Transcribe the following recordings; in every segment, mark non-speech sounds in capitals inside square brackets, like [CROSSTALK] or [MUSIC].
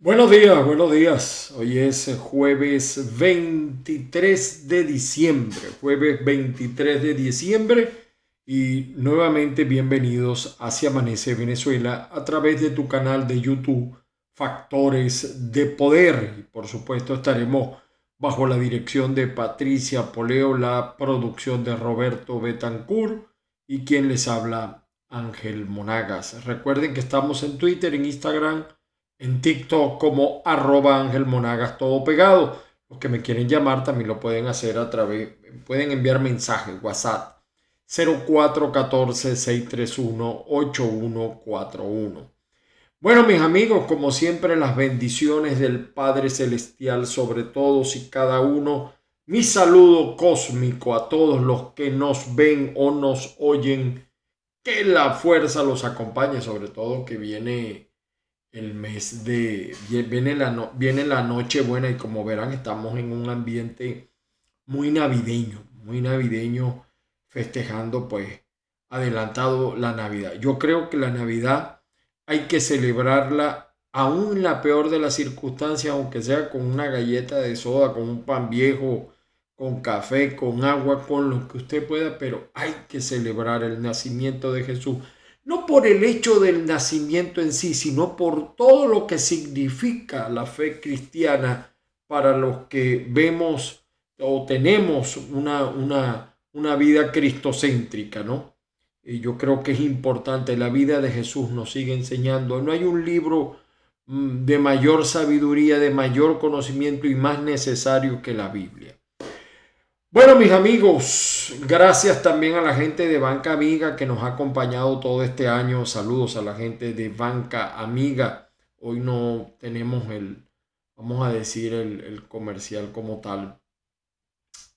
Buenos días, buenos días. Hoy es jueves 23 de diciembre, jueves 23 de diciembre y nuevamente bienvenidos hacia Amanece Venezuela a través de tu canal de YouTube Factores de Poder. Y por supuesto estaremos bajo la dirección de Patricia Poleo, la producción de Roberto Betancourt y quien les habla Ángel Monagas. Recuerden que estamos en Twitter, en Instagram, en TikTok como arroba Ángel Monagas, todo pegado. Los que me quieren llamar también lo pueden hacer a través, pueden enviar mensajes, WhatsApp 0414-631-8141. Bueno, mis amigos, como siempre, las bendiciones del Padre Celestial sobre todos y cada uno. Mi saludo cósmico a todos los que nos ven o nos oyen. Que la fuerza los acompañe, sobre todo que viene el mes de... Viene la, viene la noche buena y como verán estamos en un ambiente muy navideño, muy navideño, festejando pues adelantado la Navidad. Yo creo que la Navidad hay que celebrarla aún la peor de las circunstancias, aunque sea con una galleta de soda, con un pan viejo, con café, con agua, con lo que usted pueda, pero hay que celebrar el nacimiento de Jesús no por el hecho del nacimiento en sí, sino por todo lo que significa la fe cristiana para los que vemos o tenemos una, una, una vida cristocéntrica, ¿no? Y yo creo que es importante, la vida de Jesús nos sigue enseñando. No hay un libro mm, de mayor sabiduría, de mayor conocimiento y más necesario que la Biblia. Bueno, mis amigos, gracias también a la gente de Banca Amiga que nos ha acompañado todo este año. Saludos a la gente de Banca Amiga. Hoy no tenemos el, vamos a decir, el, comercial como tal.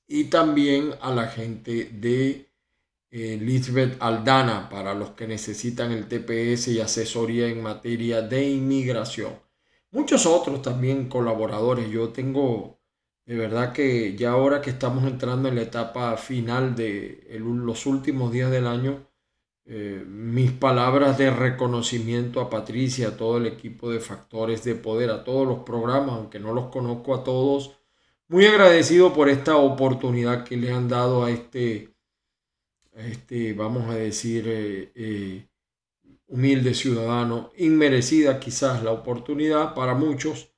Y también a la gente de eh, Lisbeth Aldana para los que necesitan el TPS y asesoría en materia de inmigración. Muchos otros también colaboradores. Yo tengo de verdad que ya ahora que estamos entrando en la etapa final de los últimos días del año, eh, mis palabras de reconocimiento a Patricia, a todo el equipo de Factores de Poder, a todos los programas, aunque no los conozco a todos, muy agradecido por esta oportunidad que le han dado a este, este vamos a decir, eh, eh, humilde ciudadano, inmerecida quizás la oportunidad para muchos,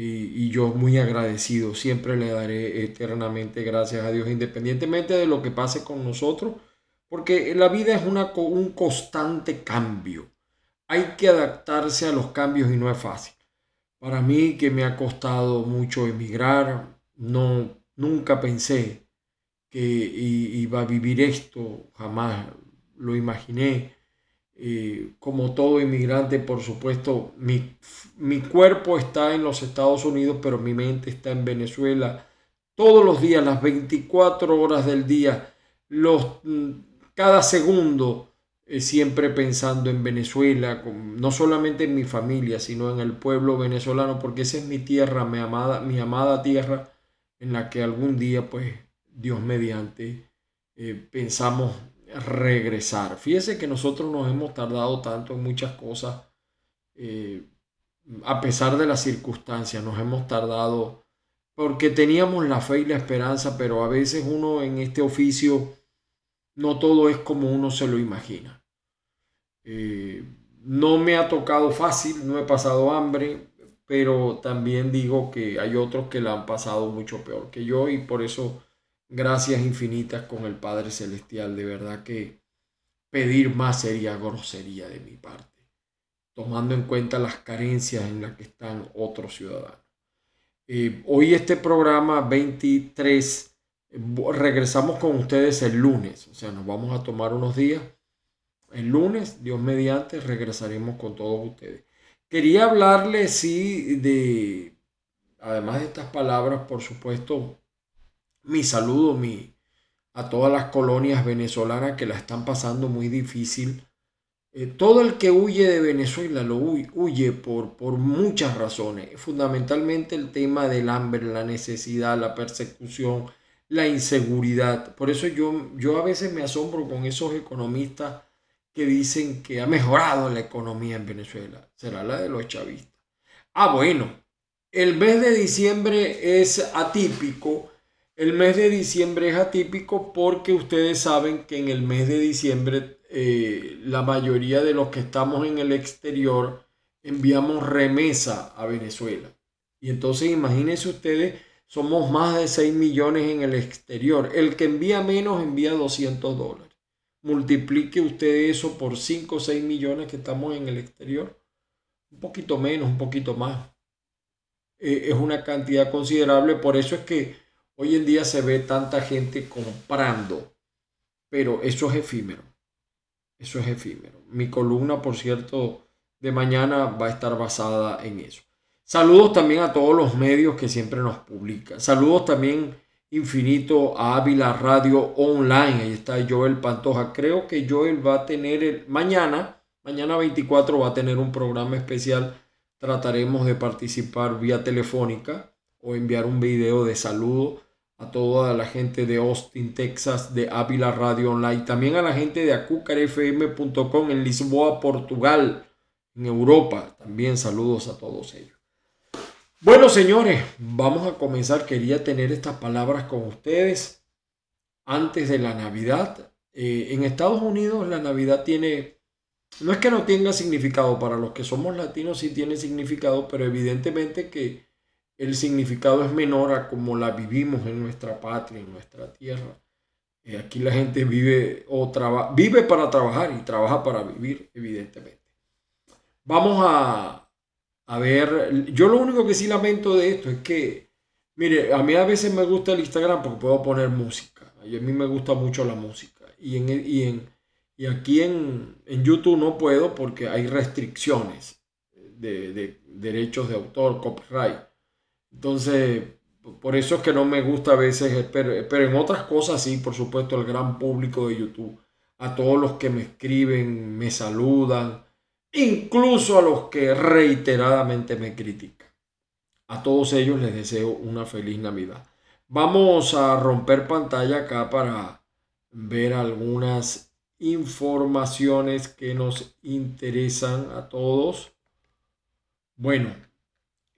y, yo muy agradecido, siempre le daré eternamente gracias a Dios, independientemente de lo que pase con nosotros, porque la vida es una, un constante cambio. Hay que adaptarse a los cambios y no es fácil. Para mí que me ha costado mucho emigrar, no, nunca pensé que iba a vivir esto, jamás lo imaginé. Como todo inmigrante, por supuesto, mi, mi, cuerpo está en los Estados Unidos, pero mi mente está en Venezuela. Todos los días, las 24 horas del día, los, mm, cada segundo, eh, siempre pensando en Venezuela, no solamente en mi familia, sino en el pueblo venezolano, porque esa es mi tierra, mi amada, mi amada tierra, en la que algún día, pues, Dios mediante, eh, pensamos regresar. Fíjese que nosotros nos hemos tardado tanto en muchas cosas, eh, a pesar de las circunstancias, nos hemos tardado porque teníamos la fe y la esperanza, pero a veces uno en este oficio no todo es como uno se lo imagina. Eh, no me ha tocado fácil, no he pasado hambre, pero también digo que hay otros que la han pasado mucho peor que yo y por eso gracias infinitas con el Padre Celestial. De verdad que pedir más sería grosería de mi parte, tomando en cuenta las carencias en las que están otros ciudadanos. Eh, hoy este programa 23, regresamos con ustedes el lunes, o sea, nos vamos a tomar unos días. El lunes, Dios mediante, regresaremos con todos ustedes. Quería hablarles, sí, de, además de estas palabras, por supuesto, mi saludo a todas las colonias venezolanas que la están pasando muy difícil. Eh, todo el que huye de Venezuela lo huye, por, por muchas razones, fundamentalmente el tema del hambre, la necesidad, la persecución, la inseguridad. Por eso yo, yo a veces me asombro con esos economistas que dicen que ha mejorado la economía en Venezuela. Será la de los chavistas. Ah, bueno, el mes de diciembre es atípico. El mes de diciembre es atípico porque ustedes saben que en el mes de diciembre eh, la mayoría de los que estamos en el exterior enviamos remesa a Venezuela. Y entonces imagínense ustedes, somos más de 6 millones en el exterior. El que envía menos envía 200 dólares. Multiplique usted eso por 5 o 6 millones que estamos en el exterior. Un poquito menos, un poquito más. Eh, es una cantidad considerable. Por eso es que hoy en día se ve tanta gente comprando. Pero eso es efímero. Eso es efímero. Mi columna, por cierto, de mañana va a estar basada en eso. Saludos también a todos los medios que siempre nos publican. Saludos también infinito a Ávila Radio Online. Ahí está Joel Pantoja. Creo que Joel va a tener el, mañana, mañana 24 va a tener un programa especial. Trataremos de participar vía telefónica o enviar un video de saludo a toda la gente de Austin, Texas, de Ávila Radio Online. También a la gente de acucarfm.com en Lisboa, Portugal, en Europa. También saludos a todos ellos. Bueno, señores, vamos a comenzar. Quería tener estas palabras con ustedes antes de la Navidad. Eh, en Estados Unidos la Navidad tiene, no es que no tenga significado, para los que somos latinos sí tiene significado, pero evidentemente que el significado es menor a como la vivimos en nuestra patria, en nuestra tierra. Eh, aquí la gente vive, o vive para trabajar y trabaja para vivir, evidentemente. Vamos a, a ver, yo lo único que sí lamento de esto es que, mire, a mí a veces me gusta el Instagram porque puedo poner música. A mí me gusta mucho la música. Y, en, y, en, y aquí en, en, YouTube no puedo porque hay restricciones de, de, derechos de autor, copyright. Entonces, por eso es que no me gusta a veces, pero, pero en otras cosas sí, por supuesto, el gran público de YouTube. A todos los que me escriben, me saludan incluso a los que reiteradamente me critican. A todos ellos les deseo una feliz Navidad. Vamos a romper pantalla acá para ver algunas informaciones que nos interesan a todos. Bueno,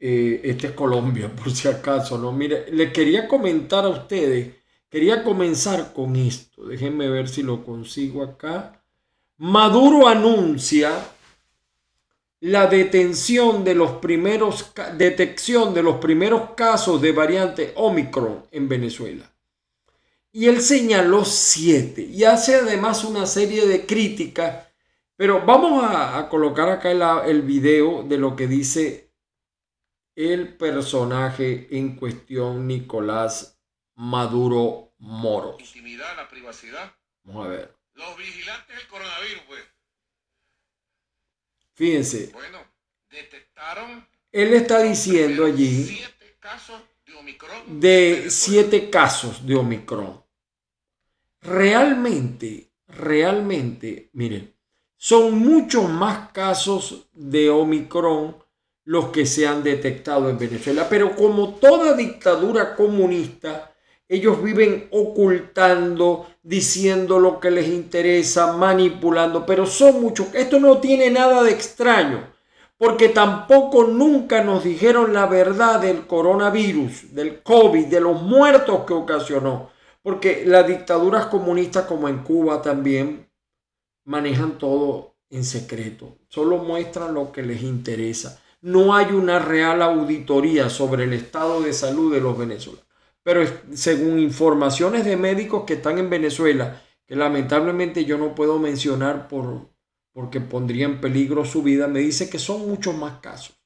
eh, este es Colombia, [LAUGHS] por si acaso, ¿no? Mire, le quería comentar a ustedes, quería comenzar con esto. Déjenme ver si lo consigo acá. Maduro anuncia la detención de los primeros, detección de los primeros casos de variante Omicron en Venezuela. Y él señaló siete y hace además una serie de críticas, pero vamos a, colocar acá el, el video de lo que dice el personaje en cuestión, Nicolás Maduro Moros. Intimidad, la privacidad. Vamos a ver. Los vigilantes del coronavirus, pues Fíjense. Bueno, detectaron. Él está diciendo allí siete casos de Omicron. De siete casos de Omicron. Realmente, realmente, miren, son muchos más casos de Omicron los que se han detectado en Venezuela. Pero como toda dictadura comunista, ellos viven ocultando, diciendo lo que les interesa, manipulando, pero son muchos. Esto no tiene nada de extraño, porque tampoco nunca nos dijeron la verdad del coronavirus, del COVID, de los muertos que ocasionó. Porque las dictaduras comunistas como en Cuba también manejan todo en secreto, solo muestran lo que les interesa. No hay una real auditoría sobre el estado de salud de los venezolanos pero según informaciones de médicos que están en Venezuela, que lamentablemente yo no puedo mencionar por, porque pondría en peligro su vida, me dice que son muchos más casos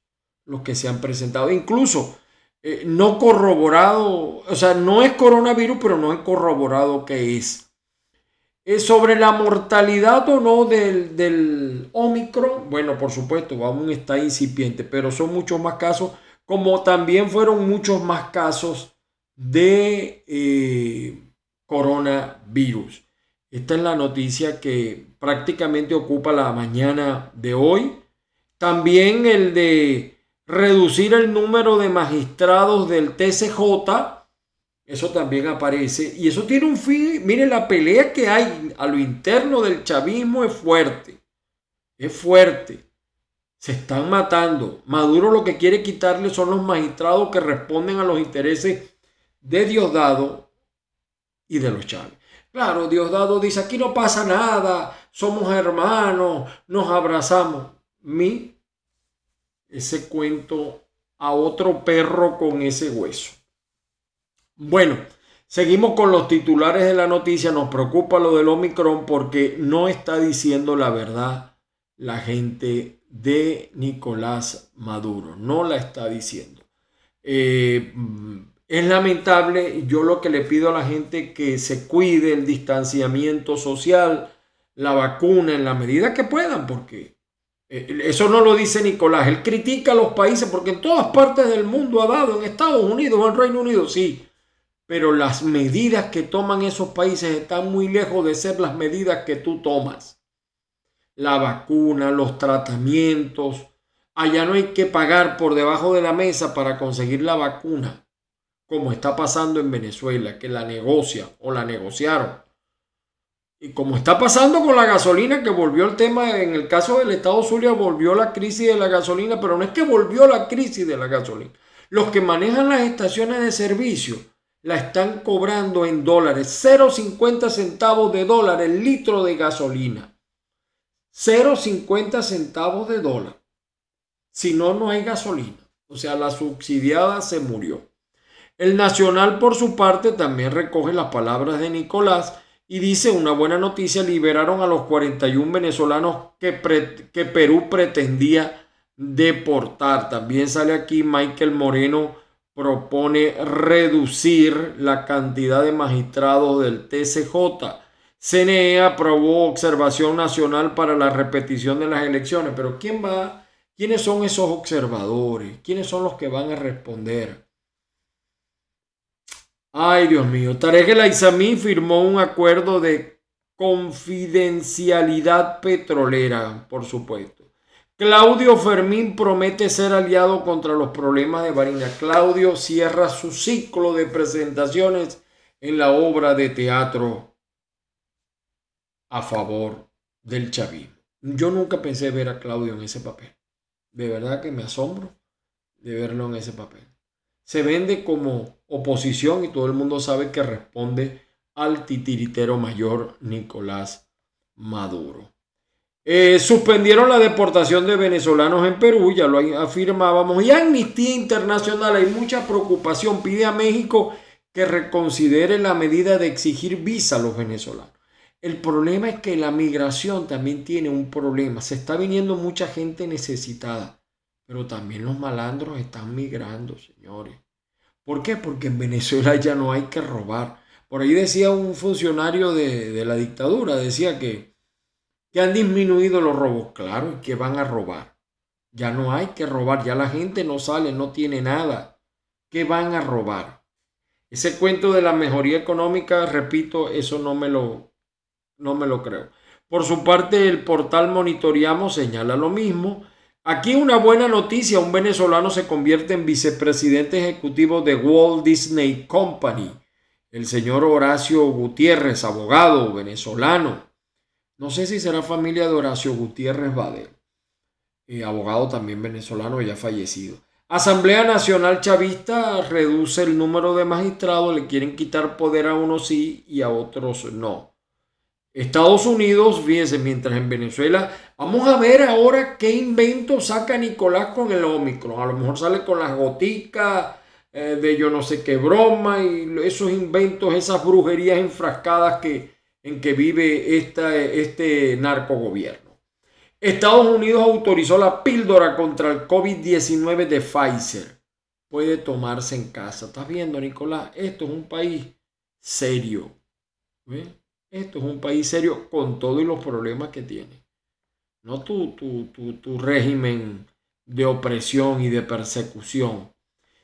los que se han presentado. Incluso eh, no corroborado, o sea, no es coronavirus, pero no he corroborado que es. Eh, sobre la mortalidad o no del, del Omicron, bueno, por supuesto, aún está incipiente, pero son muchos más casos, como también fueron muchos más casos de eh, coronavirus. Esta es la noticia que prácticamente ocupa la mañana de hoy. También el de reducir el número de magistrados del TCJ. Eso también aparece. Y eso tiene un fin. Mire, la pelea que hay a lo interno del chavismo es fuerte. Es fuerte. Se están matando. Maduro lo que quiere quitarle son los magistrados que responden a los intereses de Diosdado y de los Chávez. Claro, Diosdado dice, aquí no pasa nada, somos hermanos, nos abrazamos. Mi, ese cuento a otro perro con ese hueso. Bueno, seguimos con los titulares de la noticia. Nos preocupa lo del Omicron porque no está diciendo la verdad la gente de Nicolás Maduro. No la está diciendo. Eh, es lamentable, yo lo que le pido a la gente que se cuide el distanciamiento social, la vacuna en la medida que puedan, porque eh, eso no lo dice Nicolás, él critica a los países porque en todas partes del mundo ha dado, en Estados Unidos en Reino Unido, sí, pero las medidas que toman esos países están muy lejos de ser las medidas que tú tomas. La vacuna, los tratamientos, allá no hay que pagar por debajo de la mesa para conseguir la vacuna como está pasando en Venezuela, que la negocia o la negociaron. Y como está pasando con la gasolina, que volvió el tema, en el caso del Estado Zulia, volvió la crisis de la gasolina, pero no es que volvió la crisis de la gasolina. Los que manejan las estaciones de servicio la están cobrando en dólares, 0,50 centavos de dólar el litro de gasolina. 0,50 centavos de dólar. Si no, no hay gasolina. O sea, la subsidiada se murió. El Nacional, por su parte, también recoge las palabras de Nicolás y dice una buena noticia, liberaron a los 41 venezolanos que, que Perú pretendía deportar. También sale aquí Michael Moreno propone reducir la cantidad de magistrados del TCJ. CNE aprobó observación nacional para la repetición de las elecciones, pero ¿quién va? ¿Quiénes son esos observadores? ¿Quiénes son los que van a responder? Ay, Dios mío. Tarek El Aizamí firmó un acuerdo de confidencialidad petrolera, por supuesto. Claudio Fermín promete ser aliado contra los problemas de Barina. Claudio cierra su ciclo de presentaciones en la obra de teatro a favor del chavismo. Yo nunca pensé ver a Claudio en ese papel. De verdad que me asombro de verlo en ese papel se vende como oposición y todo el mundo sabe que responde al titiritero mayor Nicolás Maduro. Eh, suspendieron la deportación de venezolanos en Perú, ya lo afirmábamos, y Amnistía Internacional, hay mucha preocupación, pide a México que reconsidere la medida de exigir visa a los venezolanos. El problema es que la migración también tiene un problema, se está viniendo mucha gente necesitada. Pero también los malandros están migrando, señores. ¿Por qué? Porque en Venezuela ya no hay que robar. Por ahí decía un funcionario de, la dictadura, decía que, que han disminuido los robos. Claro, y que van a robar. Ya no hay que robar, ya la gente no sale, no tiene nada. ¿Qué van a robar? Ese cuento de la mejoría económica, repito, eso no me lo, no me lo creo. Por su parte, el portal Monitoreamos señala lo mismo Aquí una buena noticia, un venezolano se convierte en vicepresidente ejecutivo de Walt Disney Company. El señor Horacio Gutiérrez, abogado venezolano. No sé si será familia de Horacio Gutiérrez Badel, eh, abogado también venezolano ya fallecido. Asamblea Nacional Chavista reduce el número de magistrados, le quieren quitar poder a unos sí y a otros no. Estados Unidos, fíjense, mientras en Venezuela, vamos a ver ahora qué invento saca Nicolás con el Omicron. A lo mejor sale con las goticas eh, de yo no sé qué broma y esos inventos, esas brujerías enfrascadas que, en que vive esta, este narcogobierno. Estados Unidos autorizó la píldora contra el COVID-19 de Pfizer. Puede tomarse en casa. ¿Estás viendo, Nicolás? Esto es un país serio. Esto es un país serio con todos los problemas que tiene. No tu, tu, tu, régimen de opresión y de persecución.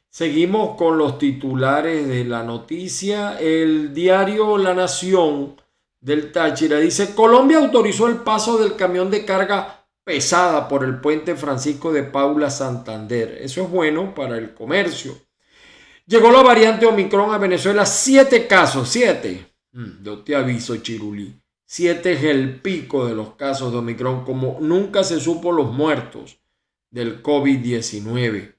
Seguimos con los titulares de la noticia. El diario La Nación del Táchira dice, Colombia autorizó el paso del camión de carga pesada por el puente Francisco de Paula Santander. Eso es bueno para el comercio. Llegó la variante Omicron a Venezuela, siete casos, siete. Mm, yo te aviso, Chirulí. Siete es el pico de los casos de Omicron, como nunca se supo los muertos. del COVID-19.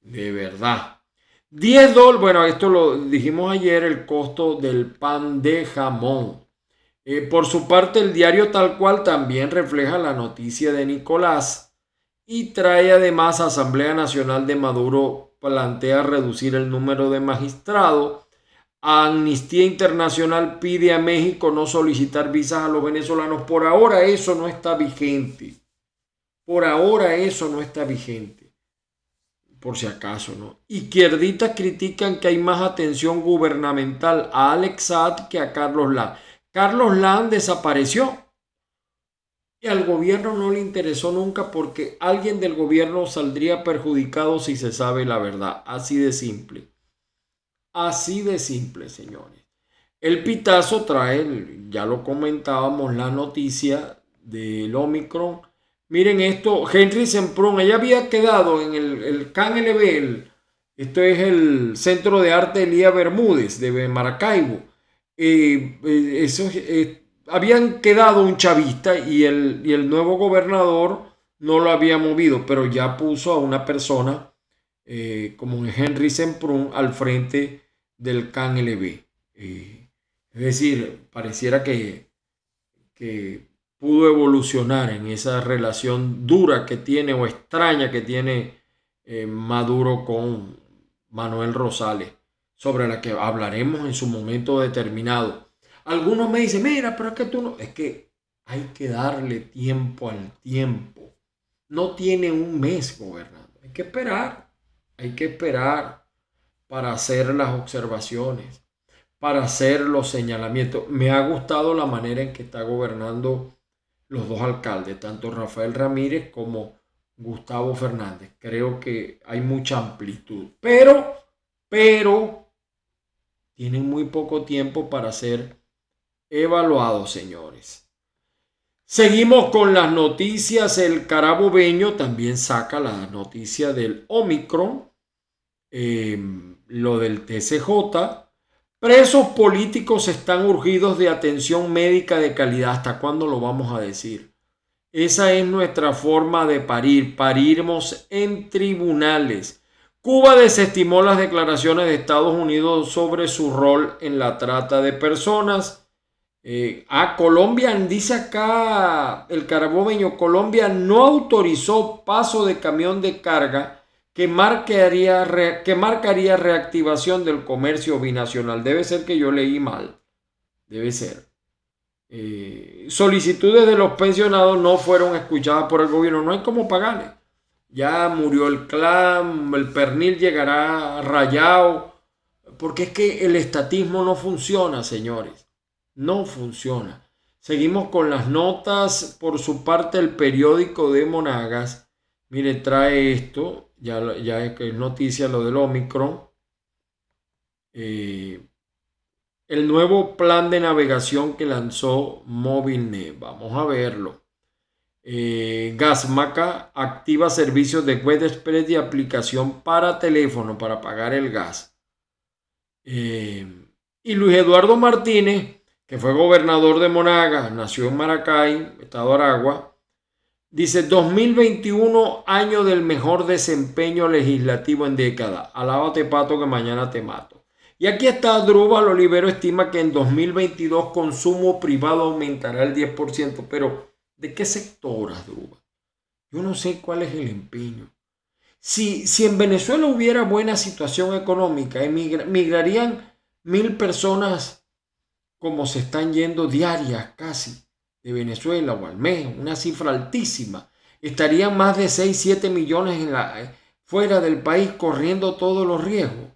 De verdad. 10 dólares, bueno, esto lo dijimos ayer, el costo del pan de jamón. Eh, por su parte, el diario tal cual también refleja la noticia de Nicolás y trae además Asamblea Nacional de Maduro plantea reducir el número de magistrados. Amnistía Internacional pide a México no solicitar visas a los venezolanos. Por ahora eso no está vigente. Por ahora eso no está vigente. Por si acaso, ¿no? Izquierdistas critican que hay más atención gubernamental a Alex Saad que a Carlos Land. Carlos Land desapareció y al gobierno no le interesó nunca porque alguien del gobierno saldría perjudicado si se sabe la verdad. Así de simple. Así de simple, señores. El pitazo trae, ya lo comentábamos, la noticia del Omicron. Miren esto, Henry Semprún, ella había quedado en el, el CANLB, esto es el Centro de Arte Elías Bermúdez de Maracaibo. Eh, eh, eh, habían quedado un chavista y el, y el nuevo gobernador no lo había movido, pero ya puso a una persona como Henry Semprún al frente del CAN-LB. Es decir, pareciera que, que pudo evolucionar en esa relación dura que tiene o extraña que tiene Maduro con Manuel Rosales, sobre la que hablaremos en su momento determinado. Algunos me dicen, mira, pero es que tú no, es que hay que darle tiempo al tiempo. No tiene un mes gobernando. Hay que esperar, hay que esperar para hacer las observaciones, para hacer los señalamientos. Me ha gustado la manera en que está gobernando los dos alcaldes, tanto Rafael Ramírez como Gustavo Fernández. Creo que hay mucha amplitud, pero, pero, tienen muy poco tiempo para hacer evaluado, señores. Seguimos con las noticias. El carabobeño también saca la noticia del Omicron, em, lo del TCJ. Presos políticos están urgidos de atención médica de calidad. ¿Hasta cuándo lo vamos a decir? Esa es nuestra forma de parir. Parirmos en tribunales. Cuba desestimó las declaraciones de Estados Unidos sobre su rol en la trata de personas eh, a Colombia, dice acá el carabobeño, Colombia no autorizó paso de camión de carga que marcaría, que marcaría reactivación del comercio binacional. Debe ser que yo leí mal. Debe ser. Eh, solicitudes de los pensionados no fueron escuchadas por el gobierno. No hay cómo pagarle. Ya murió el clan, el pernil llegará rayado. Porque es que el estatismo no funciona, señores no funciona. Seguimos con las notas. Por su parte, el periódico de Monagas, mire, trae esto, ya, ya es noticia lo del Omicron. Eh, el nuevo plan de navegación que lanzó Movilnet. Vamos a verlo. Eh, Gasmaca activa servicios de web express y aplicación para teléfono para pagar el gas. Eh, y Luis Eduardo Martínez que fue gobernador de Monagas, nació en Maracay, estado Aragua, dice 2021 año del mejor desempeño legislativo en década. Alábate pato que mañana te mato. Y aquí está Drubal Olivero estima que en 2022 consumo privado aumentará el 10%, pero ¿de qué sector, Drubal? Yo no sé cuál es el empeño. Si, si en Venezuela hubiera buena situación económica, emigrarían mil personas como se están yendo diarias casi de Venezuela o al mes, una cifra altísima. Estarían más de 6, 7 millones en la, eh, fuera del país corriendo todos los riesgos.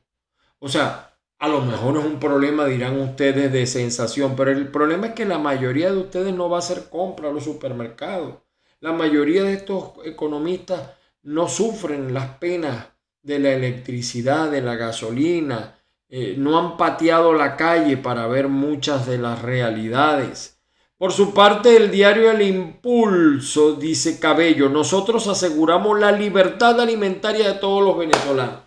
O sea, a lo mejor es un problema, dirán ustedes, de sensación, pero el problema es que la mayoría de ustedes no va a hacer compra a los supermercados. La mayoría de estos economistas no sufren las penas de la electricidad, de la gasolina, eh, no han pateado la calle para ver muchas de las realidades. Por su parte, el diario El Impulso dice Cabello, nosotros aseguramos la libertad alimentaria de todos los venezolanos.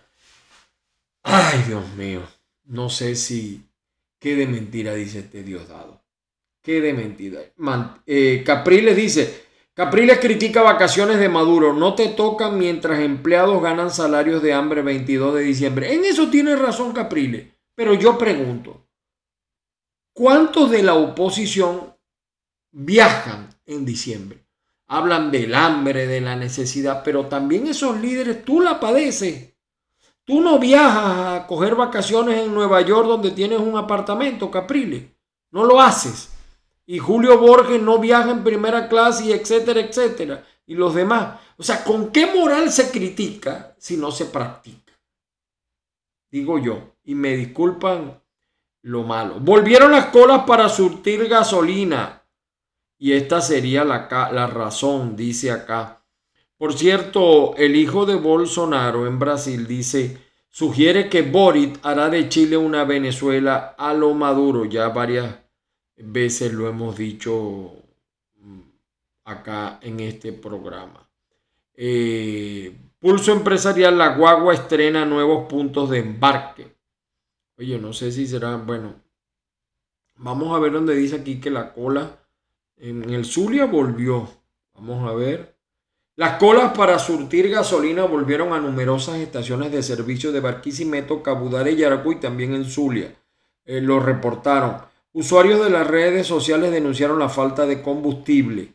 Ay, Dios mío, no sé si... Qué de mentira dice este Diosdado. Qué de mentira. Eh, Capriles dice, Capriles critica vacaciones de Maduro. No te tocan mientras empleados ganan salarios de hambre 22 de diciembre. En eso tiene razón Capriles. Pero yo pregunto, ¿cuántos de la oposición viajan en diciembre? Hablan del hambre, de la necesidad, pero también esos líderes, tú la padeces. Tú no viajas a coger vacaciones en Nueva York donde tienes un apartamento, Capriles. No lo haces y Julio Borges no viaja en primera clase y etcétera, etcétera, y los demás. O sea, ¿con qué moral se critica si no se practica? Digo yo, y me disculpan lo malo. Volvieron las colas para surtir gasolina. Y esta sería la, la razón, dice acá. Por cierto, el hijo de Bolsonaro en Brasil dice, sugiere que Boric hará de Chile una Venezuela a lo maduro. Ya varias veces lo hemos dicho mm, acá en este programa. Eh, Pulso Empresarial, la guagua estrena nuevos puntos de embarque. Oye, no sé si será, bueno, vamos a ver dónde dice aquí que la cola en el Zulia volvió. Vamos a ver. Las colas para surtir gasolina volvieron a numerosas estaciones de servicio de Barquisimeto, Cabudare, Yaracuy y también en Zulia. Eh, lo reportaron. Usuarios de las redes sociales denunciaron la falta de combustible.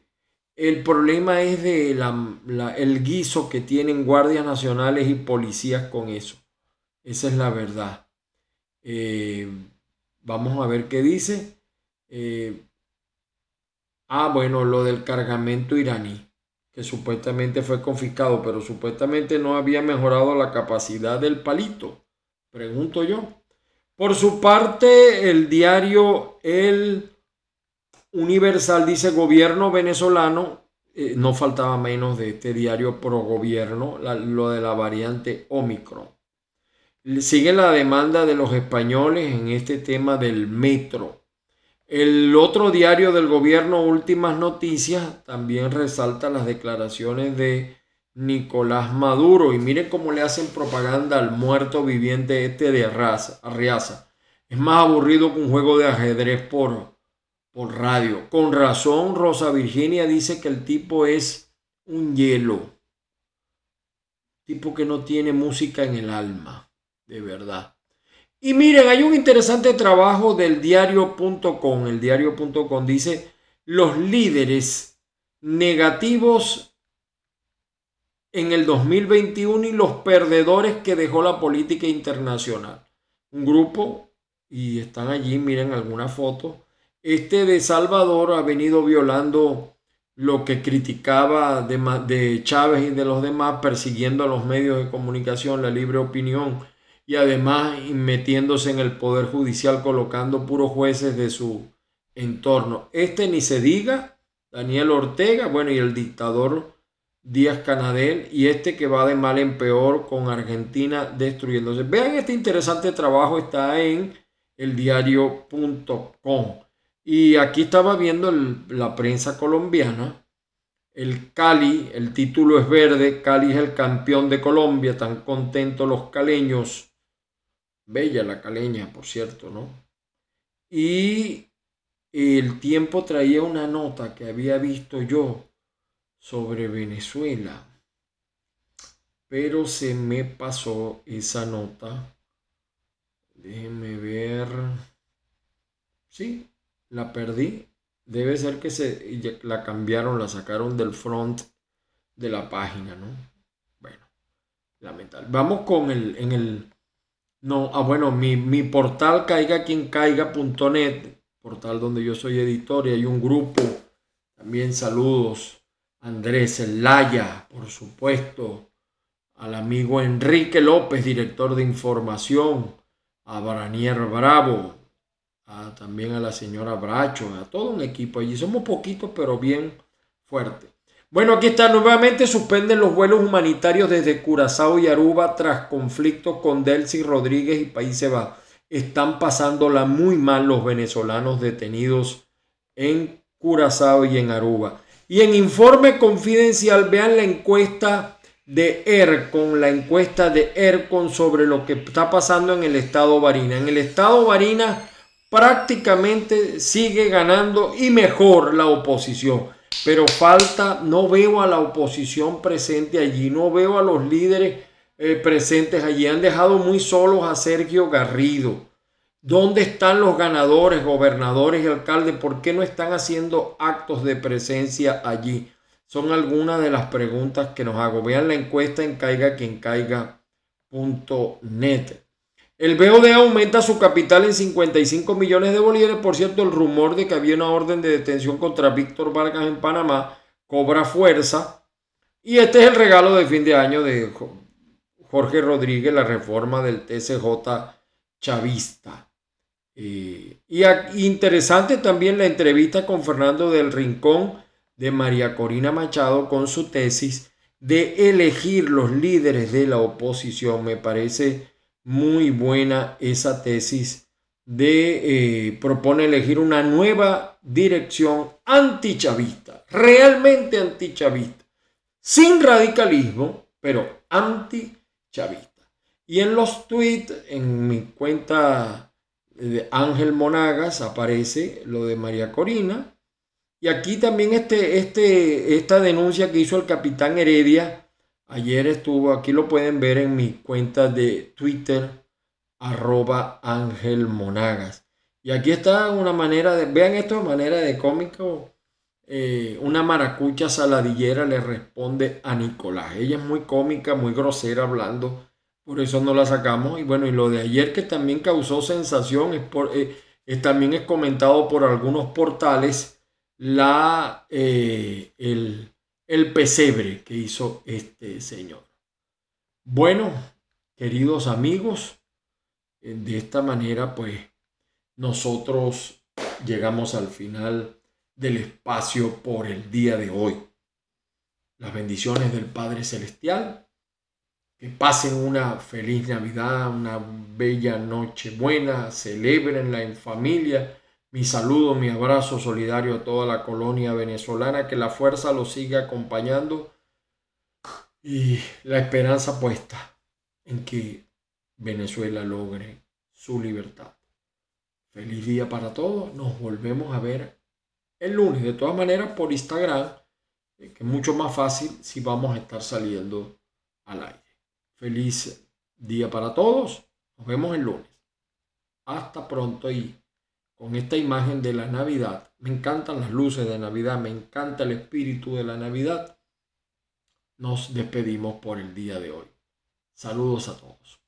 El problema es de el guiso que tienen guardias nacionales y policías con eso. Esa es la verdad. Eh, vamos a ver qué dice. Eh, ah, bueno, lo del cargamento iraní, que supuestamente fue confiscado, pero supuestamente no había mejorado la capacidad del palito. Pregunto yo. Por su parte, el diario El Universal dice gobierno venezolano, eh, no faltaba menos de este diario pro gobierno, lo de la variante Omicron. Sigue la demanda de los españoles en este tema del metro. El otro diario del gobierno, Últimas Noticias, también resalta las declaraciones de Nicolás Maduro. Y miren cómo le hacen propaganda al muerto viviente este de Arriaza. Es más aburrido que un juego de ajedrez por, por radio. Con razón, Rosa Virginia dice que el tipo es un hielo. Tipo que no tiene música en el alma, de verdad. Y miren, hay un interesante trabajo del diario.com. El diario.com dice, los líderes negativos en el 2021 y los perdedores que dejó la política internacional. Un grupo, y están allí, miren alguna foto. Este de Salvador ha venido violando lo que criticaba de, de Chávez y de los demás, persiguiendo a los medios de comunicación, la libre opinión y además metiéndose en el poder judicial, colocando puros jueces de su entorno. Este ni se diga, Daniel Ortega, bueno, y el dictador Díaz Canadel y este que va de mal en peor con Argentina destruyéndose. Vean este interesante trabajo, está en eldiario.com. Y aquí estaba viendo la prensa colombiana. El Cali, el título es verde, Cali es el campeón de Colombia, tan contentos los caleños. Bella la caleña, por cierto, ¿no? Y el tiempo traía una nota que había visto yo sobre Venezuela. Pero se me pasó esa nota. Déjenme ver. Sí, la perdí. Debe ser que se la cambiaron, la sacaron del front de la página, ¿no? Bueno, lamentable. Vamos con el en el no, ah bueno, mi, mi portal caiga quien caiga.net, portal donde yo soy editor y hay un grupo. También saludos Andrés Laya, por supuesto, al amigo Enrique López, director de información, a Branier Bravo, también a la señora Bracho, a todo un equipo allí. Somos poquitos, pero bien fuerte. Bueno, aquí está nuevamente, suspenden los vuelos humanitarios desde Curazao y Aruba tras conflictos con Delcy Rodríguez y Países Bajos. Están pasándola muy mal los venezolanos detenidos en Curazao y en Aruba. Y en informe confidencial, vean la encuesta de ERCON, la encuesta de ERCON sobre lo que está pasando en el estado Barina. En el estado Barina prácticamente sigue ganando y mejor la oposición. Pero falta, no veo a la oposición presente allí, no veo a los líderes eh, presentes allí. Han dejado muy solos a Sergio Garrido. ¿Dónde están los ganadores, gobernadores y alcaldes? ¿Por qué no están haciendo actos de presencia allí? Son algunas de las preguntas que nos hago. Vean la encuesta en caiga quien caiga.net. El BOD aumenta su capital en 55 millones de bolívares. Por cierto, el rumor de que había una orden de detención contra Víctor Vargas en Panamá cobra fuerza. Y este es el regalo de fin de año de Jorge Rodríguez, la reforma del TCJ chavista. Eh, y interesante también la entrevista con Fernando del Rincón de María Corina Machado con su tesis de elegir los líderes de la oposición. Me parece muy buena esa tesis de eh, propone elegir una nueva dirección antichavista, realmente antichavista, sin radicalismo, pero antichavista. Y en los tweets, en mi cuenta de Ángel Monagas, aparece lo de María Corina. Y aquí también este, este, esta denuncia que hizo el capitán Heredia Ayer estuvo, aquí lo pueden ver en mi cuenta de Twitter, arroba Ángel Monagas. Y aquí está una manera de, vean esto de manera de cómico, eh, una maracucha saladillera le responde a Nicolás. Ella es muy cómica, muy grosera hablando, por eso no la sacamos. Y bueno, y lo de ayer que también causó sensación, es por, eh, también es comentado por algunos portales, la, eh, el, el pesebre que hizo este señor. Bueno, queridos amigos, eh, de esta manera pues nosotros llegamos al final del espacio por el día de hoy. Las bendiciones del Padre Celestial, que pasen una feliz Navidad, una bella noche buena, celebrenla en familia mi saludo, mi abrazo solidario a toda la colonia venezolana, que la fuerza los siga acompañando y la esperanza puesta en que Venezuela logre su libertad. Feliz día para todos. Nos volvemos a ver el lunes. De todas maneras, por Instagram, eh, que es mucho más fácil si vamos a estar saliendo al aire. Feliz día para todos. Nos vemos el lunes. Hasta pronto y con esta imagen de la Navidad. Me encantan las luces de Navidad, me encanta el espíritu de la Navidad. Nos despedimos por el día de hoy. Saludos a todos.